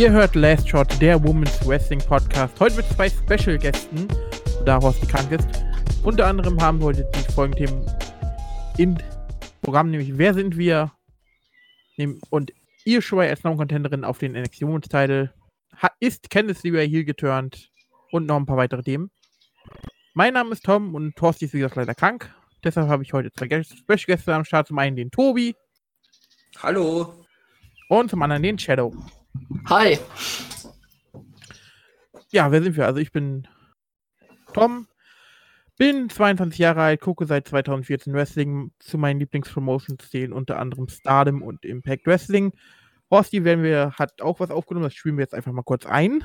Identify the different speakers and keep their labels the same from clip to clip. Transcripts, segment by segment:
Speaker 1: Ihr hört Last Shot, der Women's Wrestling Podcast. Heute mit zwei Special-Gästen, da Horst krank ist. Unter anderem haben wir heute die folgenden Themen im Programm, nämlich Wer sind wir? Und Io Shirai als Non-Contenderin auf den NXT Women's Title. Ist Candice LeRae Heel geturnt? Und noch ein paar weitere Themen. Mein Name ist Tom und Thorsti ist wie gesagt leider krank. Deshalb habe ich heute zwei Special-Gäste am Start. Zum einen den Tobi.
Speaker 2: Hallo.
Speaker 1: Und zum anderen den Shadow.
Speaker 3: Hi.
Speaker 1: Ja, wer sind wir? Also ich bin Tom, bin 22 Jahre alt, gucke seit 2014 Wrestling. Zu meinen Lieblingspromotions zählen unter anderem Stardom und Impact Wrestling. Horsti werden wir, hat auch was aufgenommen, das spielen wir jetzt einfach mal kurz ein.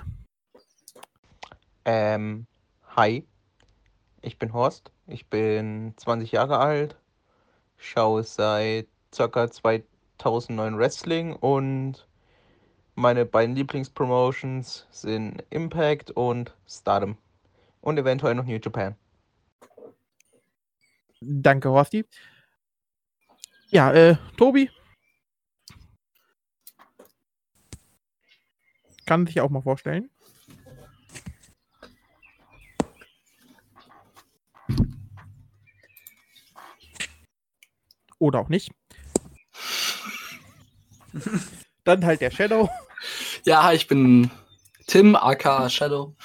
Speaker 4: Ähm, hi, ich bin Horst, ich bin 20 Jahre alt, schaue seit ca. 2009 Wrestling und meine beiden Lieblingspromotions sind Impact und Stardom. Und eventuell noch New Japan.
Speaker 1: Danke, Horsti. Ja, äh, Tobi. Kann sich auch mal vorstellen. Oder auch nicht. Dann halt der Shadow.
Speaker 3: Ja, ich bin Tim, aka Shadow.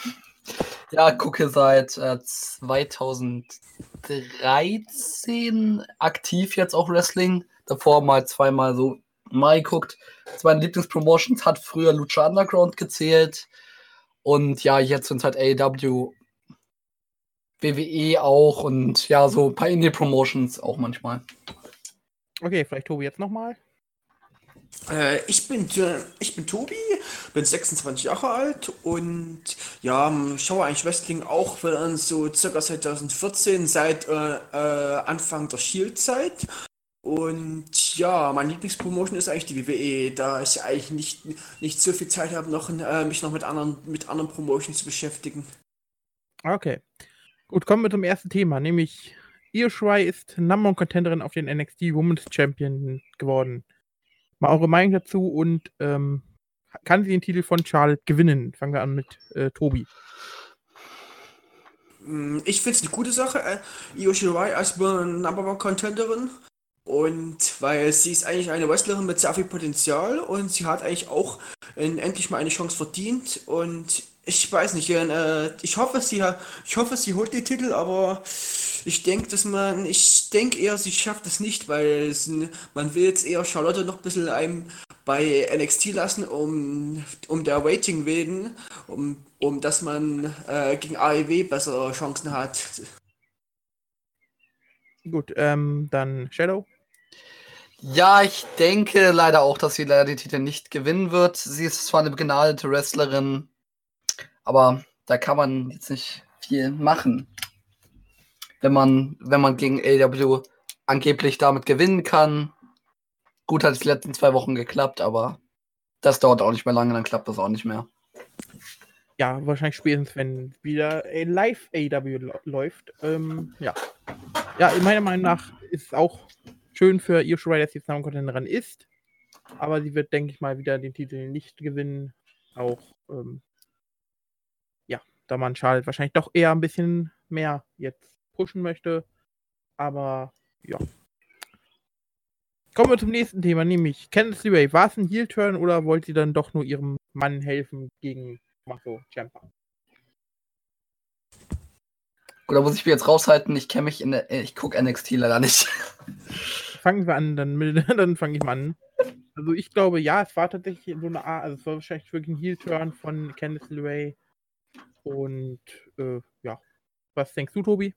Speaker 3: Ja, gucke seit äh, 2013 aktiv jetzt auch Wrestling. Davor mal zweimal so mal geguckt. Meine Lieblingspromotions hat früher Lucha Underground gezählt. Und ja, jetzt sind halt AEW, WWE auch und ja, so ein paar Indie-Promotions auch manchmal.
Speaker 1: Okay, vielleicht Tobi jetzt nochmal.
Speaker 2: Äh, ich, bin, ich bin Tobi, bin 26 Jahre alt und ja, schaue eigentlich Wrestling auch so circa 2014, seit äh, äh, Anfang der Shield-Zeit. Und ja, mein Lieblingspromotion ist eigentlich die WWE, da ich eigentlich nicht, nicht so viel Zeit habe, noch, äh, mich noch mit anderen, mit anderen Promotions zu beschäftigen.
Speaker 1: Okay. Gut, kommen wir zum ersten Thema, nämlich Io Shirai ist Number Contenderin auf den NXT Women's Champion geworden. Mal eure Meinung dazu und ähm, kann sie den Titel von Charlotte gewinnen? Fangen wir an mit äh, Tobi.
Speaker 2: Mm, ich finde es eine gute Sache, äh, Io Shirai als Number One Contenderin. Und weil sie ist eigentlich eine Wrestlerin mit sehr viel Potenzial und sie hat eigentlich auch äh, endlich mal eine Chance verdient. Und ich weiß nicht, äh, ich hoffe, sie ich hoffe, sie holt den Titel, aber ich denke, dass man, ich denke eher, sie schafft es nicht, weil es, man will jetzt eher Charlotte noch ein bisschen einem bei NXT lassen, um, um der Rating wegen, um, um dass man äh, gegen AEW bessere Chancen hat.
Speaker 1: Gut, ähm, dann Shadow.
Speaker 3: Ja, ich denke leider auch, dass sie leider die Titel nicht gewinnen wird. Sie ist zwar eine begnadete Wrestlerin, aber da kann man jetzt nicht viel machen wenn man, wenn man gegen AW angeblich damit gewinnen kann. Gut hat es die letzten zwei Wochen geklappt, aber das dauert auch nicht mehr lange, dann klappt das auch nicht mehr.
Speaker 1: Ja, wahrscheinlich spätestens, wenn wieder live AW läuft. Ähm, ja. Ja, meiner Meinung nach ist es auch schön für Io dass sie jetzt Contenderin ist. Aber sie wird, denke ich mal, wieder den Titel nicht gewinnen. Auch, ähm, da man Charlotte wahrscheinlich doch eher ein bisschen mehr jetzt pushen möchte. Aber ja. Kommen wir zum nächsten Thema, nämlich Candice LeRae. War es ein Heel-Turn oder wollte sie dann doch nur ihrem Mann helfen gegen Marco Ciampa?
Speaker 3: Gut, da muss ich mich jetzt raushalten. Ich kenne mich in der. Ich gucke NXT leider nicht.
Speaker 1: Fangen wir an, dann, dann fange ich mal an. Also ich glaube, ja, es war tatsächlich so eine Art, also es war wahrscheinlich wirklich ein Heel-Turn von Candice LeRae. Und äh, ja. Was denkst du, Tobi?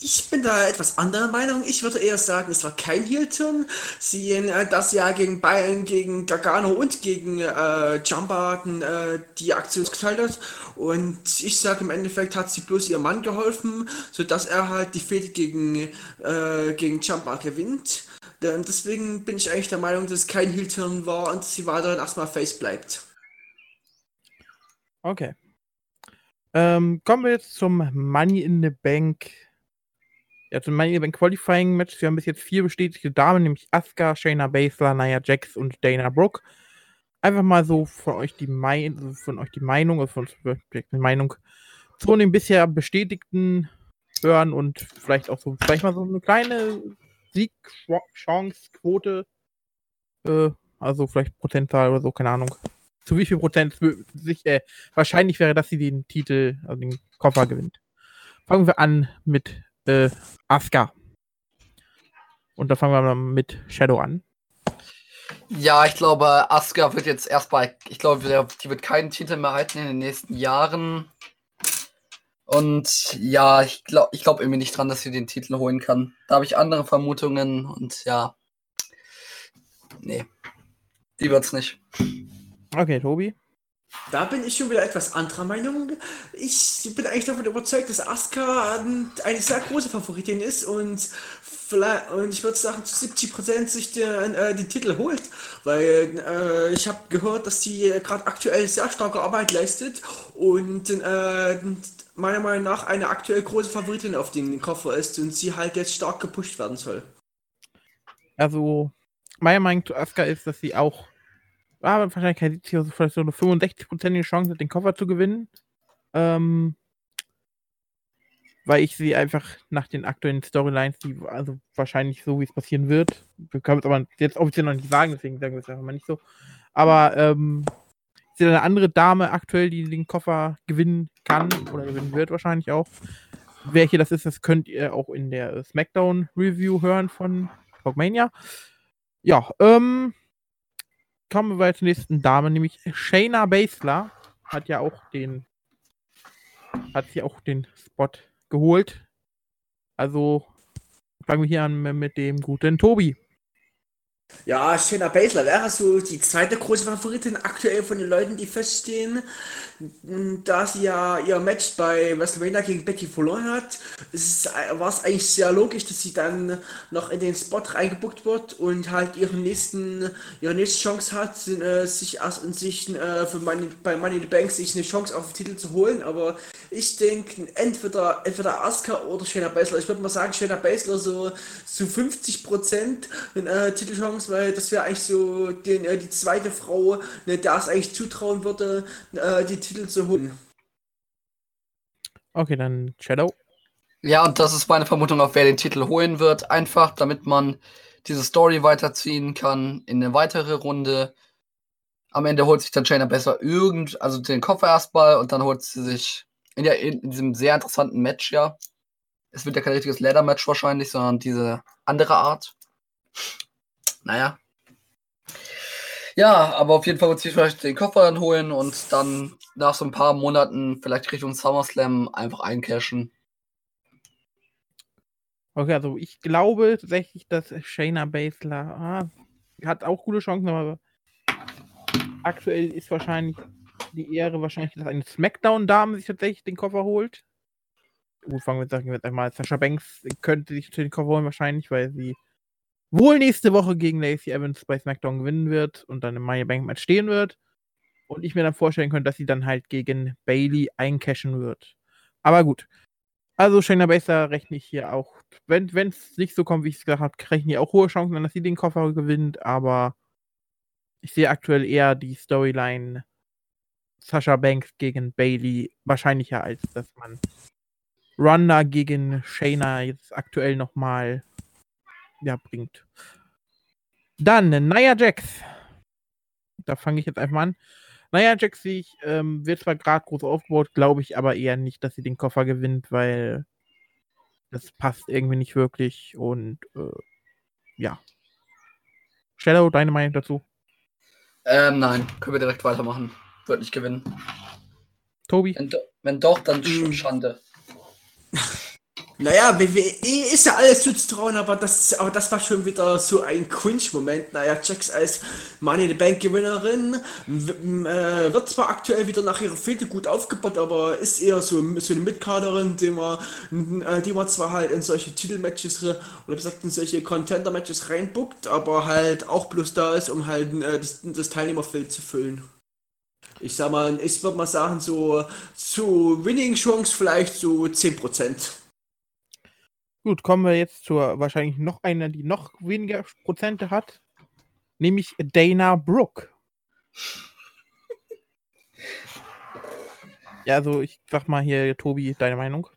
Speaker 2: Ich bin da etwas anderer Meinung. Ich würde eher sagen, es war kein Heel-Turn. Sie äh, das ja gegen Bayern, gegen Gargano und gegen äh, Jumba äh, die Aktion geteilt hat. Und ich sage im Endeffekt hat sie bloß ihrem Mann geholfen, sodass er halt die Fehde gegen, äh, gegen Jumba gewinnt. Und deswegen bin ich eigentlich der Meinung, dass es kein Heel-Turn war und sie weiterhin erstmal Face bleibt.
Speaker 1: Okay. Ähm, kommen wir jetzt zum Money in the Bank also mein Event Qualifying Match, wir haben bis jetzt vier bestätigte Damen, nämlich Asuka, Shayna Baszler, Nia Jax und Dana Brooke. einfach mal so von euch die, Mein von euch die Meinung, also von die Meinung zu den bisher bestätigten hören und vielleicht auch so, vielleicht mal so eine kleine Siegchance-Quote, äh, also vielleicht Prozentzahl oder so, keine Ahnung. Zu wie viel Prozent sich, äh, wahrscheinlich wäre, dass sie den Titel, also den Koffer gewinnt. Fangen wir an mit äh, Asuka. Und da fangen wir mal mit Shadow an.
Speaker 3: Ja, ich glaube, Asuka wird jetzt erstmal, ich glaube, die wird keinen Titel mehr halten in den nächsten Jahren. Und ja, ich glaube ich glaub irgendwie nicht dran, dass sie den Titel holen kann. Da habe ich andere Vermutungen und ja. Nee. Die wird's nicht.
Speaker 1: Okay, Tobi.
Speaker 2: Da bin ich schon wieder etwas anderer Meinung. Ich bin eigentlich davon überzeugt, dass Asuka eine sehr große Favoritin ist und vielleicht, und ich würde sagen, zu 70% sich den, äh, den Titel holt, weil äh, ich habe gehört, dass sie gerade aktuell sehr starke Arbeit leistet und äh, meiner Meinung nach eine aktuell große Favoritin auf den Koffer ist und sie halt jetzt stark gepusht werden soll.
Speaker 1: Also, meine Meinung zu Asuka ist, dass sie auch aber ah, wahrscheinlich hat sie vielleicht so eine 65-prozentige Chance, den Koffer zu gewinnen. Ähm, weil ich sie einfach nach den aktuellen Storylines, die also wahrscheinlich so, wie es passieren wird, wir können es aber jetzt offiziell noch nicht sagen, deswegen sagen wir es einfach mal nicht so. Aber ähm, ist ja eine andere Dame aktuell, die den Koffer gewinnen kann oder gewinnen wird wahrscheinlich auch. Welche das ist, das könnt ihr auch in der SmackDown Review hören von Talkmania. Ja, ähm, kommen wir zur nächsten Dame, nämlich Shayna Baszler hat ja auch den hat sich auch den Spot geholt. Also fangen wir hier an mit dem guten Tobi.
Speaker 2: Ja, Shayna Baszler wäre so die zweite große Favoritin aktuell von den Leuten, die feststehen. Da sie ja ihr Match bei WrestleMania gegen Becky verloren hat, war es eigentlich sehr logisch, dass sie dann noch in den Spot reingebuckt wird und halt ihren nächsten, ihre nächste Chance hat, äh, sich erst sich äh, für Money, bei Money in the Bank sich eine Chance auf den Titel zu holen. Aber ich denke, entweder, entweder Asuka oder Shayna Baszler. Ich würde mal sagen, Shayna Baszler so zu 50 Prozent äh, Titelchance, weil das wäre eigentlich so den, äh, die zweite Frau, ne, der es eigentlich zutrauen würde, äh, die Titel Titel zu holen.
Speaker 1: Okay, dann Shadow.
Speaker 3: Ja, und das ist meine Vermutung, auf wer den Titel holen wird. Einfach, damit man diese Story weiterziehen kann in eine weitere Runde. Am Ende holt sich dann Shayna besser irgend, also den Koffer erstmal und dann holt sie sich in, der, in diesem sehr interessanten Match, ja. Es wird ja kein richtiges Leather-Match wahrscheinlich, sondern diese andere Art. Naja, ja, aber auf jeden Fall wird sich vielleicht den Koffer dann holen und dann nach so ein paar Monaten vielleicht Richtung SummerSlam einfach eincashen.
Speaker 1: Okay, also ich glaube tatsächlich, dass Shayna Baszler ah, hat auch gute Chancen, aber aktuell ist wahrscheinlich die Ehre wahrscheinlich, dass eine Smackdown-Dame sich tatsächlich den Koffer holt. Gut, fangen wir jetzt, sagen wir jetzt einmal, Sascha Banks könnte sich den Koffer holen wahrscheinlich, weil sie wohl nächste Woche gegen Lacey Evans bei SmackDown gewinnen wird und dann im Money Bank Match stehen wird. Und ich mir dann vorstellen könnte, dass sie dann halt gegen Bailey eincashen wird. Aber gut. Also Shayna Baszler rechne ich hier auch, wenn es nicht so kommt, wie ich es gesagt habe, rechne ich auch hohe Chancen, dass sie den Koffer gewinnt, aber ich sehe aktuell eher die Storyline Sasha Banks gegen Bailey wahrscheinlicher, als dass man Ronda gegen Shayna jetzt aktuell nochmal ja, bringt. Dann Nia Jax. Da fange ich jetzt einfach mal an. Nia Jax ich, ähm, wird zwar gerade groß aufgebaut, glaube ich aber eher nicht, dass sie den Koffer gewinnt, weil das passt irgendwie nicht wirklich und äh, ja. Shadow, deine Meinung dazu?
Speaker 3: Ähm, nein, können wir direkt weitermachen. Wird nicht gewinnen.
Speaker 1: Tobi?
Speaker 3: Wenn, wenn doch, dann hm. Schande.
Speaker 2: Naja, WWE ist ja alles zuzutrauen, aber das, aber das war schon wieder so ein Cringe-Moment. Naja, Jax als Money in the Bank Gewinnerin äh, wird zwar aktuell wieder nach ihrer Fehde gut aufgebaut, aber ist eher so, so eine Mitkaderin, die man, äh, die man zwar halt in solche Titelmatches oder gesagt in solche Contender-Matches reinbuckt, aber halt auch bloß da ist, um halt äh, das, das Teilnehmerfeld zu füllen. Ich sag mal, ich würde mal sagen, so, so Winning-Chance vielleicht so 10%.
Speaker 1: Gut, kommen wir jetzt zur wahrscheinlich noch einer, die noch weniger Prozente hat, nämlich Dana Brooke. Ja, also ich sag mal hier, Tobi, deine Meinung?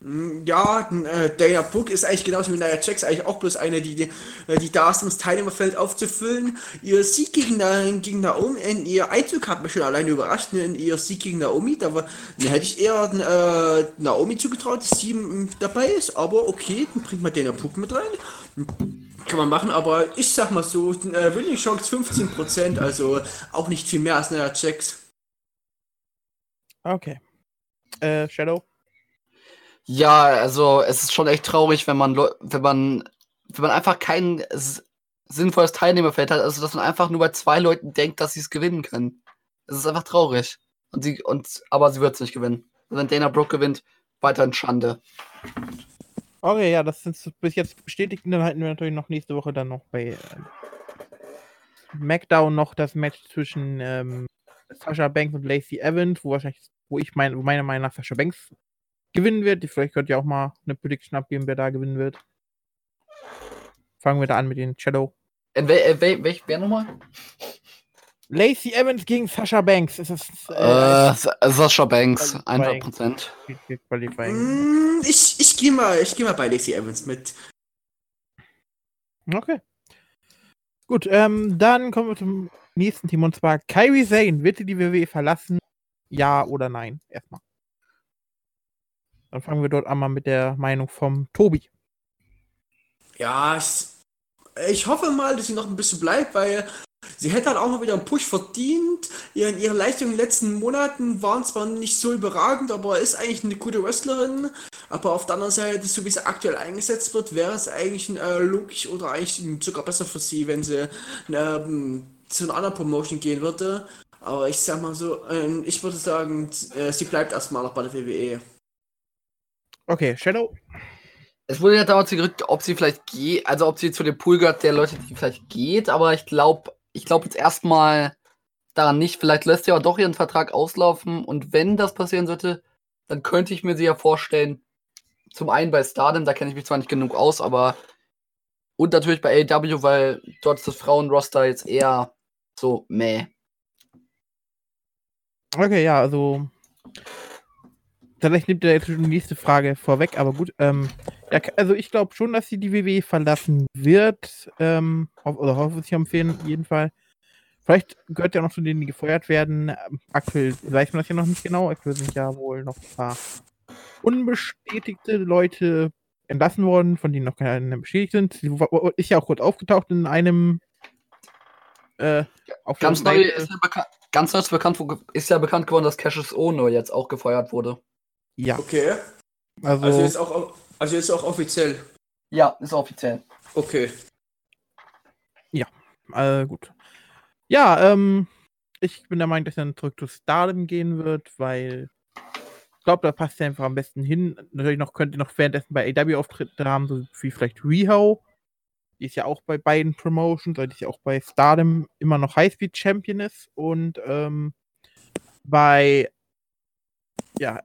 Speaker 2: Mm, Ja, äh, Dana Brooke ist eigentlich genauso wie Nia Jax eigentlich auch bloß eine, die, die, äh, die da ist, um das Teilnehmerfeld aufzufüllen. Ihr Sieg gegen, gegen Naomi, in ihr Einzug hat mich schon alleine überrascht, ne, in ihr Sieg gegen Naomi, da, war, da hätte ich eher äh, Naomi zugetraut, dass sie mm, dabei ist, aber okay, dann bringt man Dana Brooke mit rein. Kann man machen, aber ich sag mal so, äh, Winning Chance 15%, also auch nicht viel mehr als Nia Jax.
Speaker 1: Okay. Äh, Shadow?
Speaker 3: Ja, also es ist schon echt traurig, wenn man, wenn man, wenn man einfach kein sinnvolles Teilnehmerfeld hat, also dass man einfach nur bei zwei Leuten denkt, dass sie es gewinnen können. Es ist einfach traurig. Und sie, und, aber sie wird es nicht gewinnen. Wenn Dana Brooke gewinnt, weiterhin Schande.
Speaker 1: Okay, ja, das sind bis jetzt bestätigt. Und dann halten wir natürlich noch nächste Woche dann noch bei äh, noch das Match zwischen ähm, Sasha Banks und Lacey Evans, wo wahrscheinlich, wo ich meine, meiner Meinung nach Sasha Banks gewinnen wird. Vielleicht könnt ihr auch mal eine Prediction abgeben, wer da gewinnen wird. Fangen wir da an mit den Shadow.
Speaker 3: In wel, äh, wel, welch, wer nochmal?
Speaker 1: Lacey Evans gegen Sasha Banks. Ist das
Speaker 3: Äh,
Speaker 1: äh,
Speaker 3: Sa- Sasha Banks,
Speaker 1: Qualifying.
Speaker 3: 100%.
Speaker 1: äh, Qualifying?
Speaker 2: Mm, ich ich gehe mal, ich geh mal bei Lacey Evans mit.
Speaker 1: Okay. Gut, ähm, dann kommen wir zum nächsten Team und zwar Kyrie Zane. Wird sie die WWE verlassen? Ja oder nein? Erstmal. Dann fangen wir dort einmal mit der Meinung vom Tobi.
Speaker 2: Ja, ich, ich hoffe mal, dass sie noch ein bisschen bleibt, weil sie hätte halt auch mal wieder einen Push verdient. Ihre, ihre Leistungen in den letzten Monaten waren zwar nicht so überragend, aber ist eigentlich eine gute Wrestlerin. Aber auf der anderen Seite, so wie sie aktuell eingesetzt wird, wäre es eigentlich äh, logisch oder eigentlich sogar besser für sie, wenn sie ähm, zu einer anderen Promotion gehen würde. Aber ich sag mal so, ähm, ich würde sagen, äh, sie bleibt erstmal noch bei der. WWE.
Speaker 1: Okay, Shadow.
Speaker 3: Es wurde ja damals gerückt, ob sie vielleicht geht, also ob sie zu dem Pool gehört der Leute, die vielleicht geht, aber ich glaube, ich glaube jetzt erstmal daran nicht. Vielleicht lässt sie aber doch ihren Vertrag auslaufen und wenn das passieren sollte, dann könnte ich mir sie ja vorstellen, zum einen bei Stardom, da kenne ich mich zwar nicht genug aus, aber und natürlich bei AEW, weil dort ist das Frauenroster jetzt eher so meh.
Speaker 1: Okay, ja, also. Vielleicht nimmt er jetzt schon die nächste Frage vorweg, aber gut. Ähm, ja, also ich glaube schon, dass sie die WWE verlassen wird. Ähm, hoff- oder hoffe ich auf jeden jeden Fall. Vielleicht gehört ja noch zu denen, die gefeuert werden. Ähm, Aktuell weiß man das ja noch nicht genau. Aktuell sind ja wohl noch ein paar unbestätigte Leute entlassen worden, von denen noch keine bestätigt sind. Sie ist ja auch kurz aufgetaucht in einem äh,
Speaker 3: Ganz neu ist ja, bekannt, ganz neu ist, bekannt, ist ja bekannt geworden, dass Cassius Ono jetzt auch gefeuert wurde.
Speaker 1: Ja,
Speaker 2: Okay.
Speaker 1: also,
Speaker 2: Also jetzt auch, also jetzt auch offiziell.
Speaker 3: Ja, ist offiziell.
Speaker 2: Okay.
Speaker 1: Äh, gut. Ja, ähm, ich bin der Meinung, dass er dann zurück zu Stardom gehen wird, weil ich glaube, da passt er einfach am besten hin. Natürlich noch könnte noch währenddessen bei AW Auftritte haben, so wie vielleicht Riho. Die ist ja auch bei beiden Promotions, weil die ist ja auch bei Stardom immer noch Highspeed Champion ist und ähm, bei ja,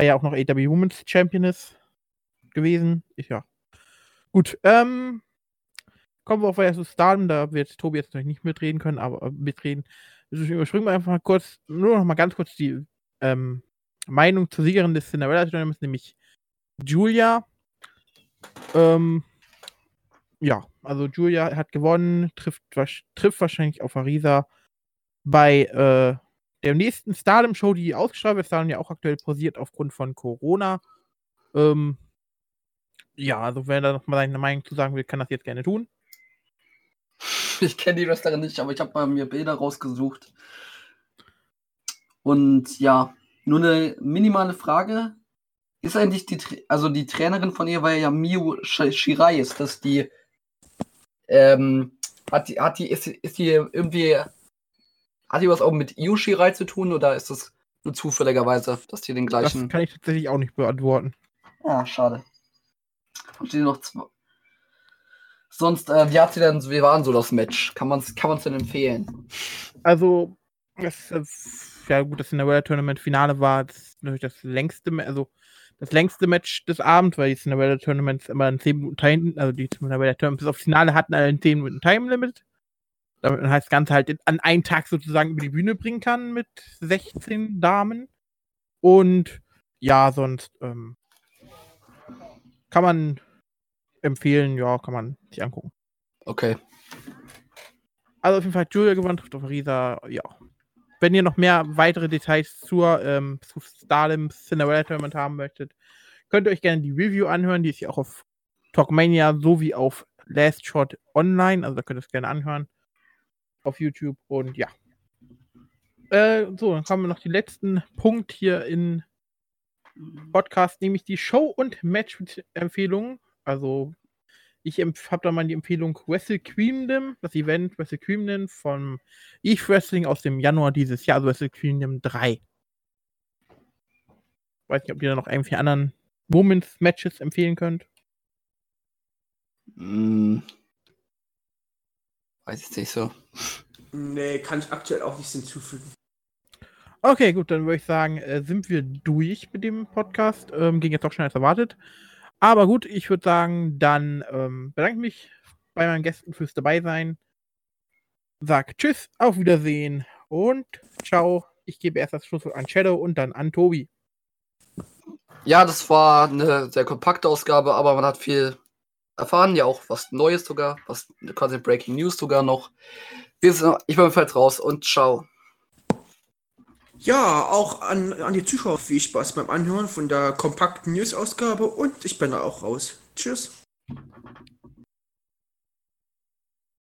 Speaker 1: war ja auch noch AW Women's Champion ist gewesen. Ich, ja. Gut, ähm, kommen wir auf zu Stardom, da wird Tobi jetzt natürlich nicht mitreden können, aber äh, mitreden. Also überspringen wir einfach mal kurz, nur noch mal ganz kurz die ähm, Meinung zur Siegerin des Cinderella Tournaments, nämlich Julia. Ähm, ja, also Julia hat gewonnen, trifft, trifft wahrscheinlich auf Arisa bei äh, der nächsten Stardom-Show, die ausgestrahlt wird. Stardom ja auch aktuell pausiert aufgrund von Corona. Ähm, ja, also wer da noch mal seine Meinung zu sagen will, kann das jetzt gerne tun.
Speaker 3: Ich kenne die Wrestlerin nicht, aber ich habe mal mir Bilder rausgesucht. Und ja, nur eine minimale Frage. Ist eigentlich die, also die Trainerin von ihr war ja Sh- Shirai, ist das die, ähm, hat die, hat die, ist, die- ist die irgendwie, hat die was auch mit Io Shirai zu tun oder ist das nur zufälligerweise, dass die den
Speaker 1: Das
Speaker 3: gleichen.
Speaker 1: kann ich tatsächlich auch nicht beantworten.
Speaker 3: Ah, schade. Und stehen noch zwei. Sonst, äh, wie hat sie denn, wie war denn so das Match? Kann man es kann man's denn empfehlen?
Speaker 1: Also, das, äh, ja gut, das Cinderella Tournament Finale war das, natürlich das längste, also das längste Match des Abends, weil die Cinderella Tournaments immer ein 10 Minuten Time, also die Cinderella Tournaments bis aufs Finale hatten alle ein 10 Minuten Time Limit. Damit man halt das Ganze halt an einem Tag sozusagen über die Bühne bringen kann mit 16 Damen. Und ja, sonst ähm, kann man empfehlen, ja, kann man sich angucken.
Speaker 3: Okay.
Speaker 1: Also auf jeden Fall Julia gewonnen, trifft auf Risa, ja. Wenn ihr noch mehr weitere Details zur ähm, zu Starlim Cinderella Tournament haben möchtet, könnt ihr euch gerne die Review anhören. Die ist ja auch auf Talkmania sowie auf Last Shot Online. Also da könnt ihr es gerne anhören. Auf YouTube und ja. Äh, so, dann haben wir noch den letzten Punkt hier in Podcast, nämlich die Show- und Match-Empfehlungen. Also ich habe da mal die Empfehlung Wrestle Queendom, das Event Wrestle Queendom von Eve Wrestling aus dem Januar dieses Jahr, also Wrestle Queendom 3. Weiß nicht, ob ihr da noch irgendwie anderen Moments Matches empfehlen könnt.
Speaker 3: Hm. Weiß ich nicht so.
Speaker 2: Nee, kann ich aktuell auch nichts hinzufügen.
Speaker 1: Okay, gut, dann würde ich sagen, äh, sind wir durch mit dem Podcast. Ähm, ging jetzt doch schneller als erwartet. Aber gut, ich würde sagen, dann ähm, bedanke ich mich bei meinen Gästen fürs Dabeisein. Sag Tschüss, auf Wiedersehen und ciao. Ich gebe erst das Schlusswort an Shadow und dann an Tobi.
Speaker 3: Ja, das war eine sehr kompakte Ausgabe, aber man hat viel erfahren, ja auch was Neues sogar, was quasi Breaking News sogar noch. Ich bin jedenfalls raus und ciao.
Speaker 2: Ja, auch an, an die Zuschauer viel Spaß beim Anhören von der kompakten News-Ausgabe und ich bin da auch raus. Tschüss.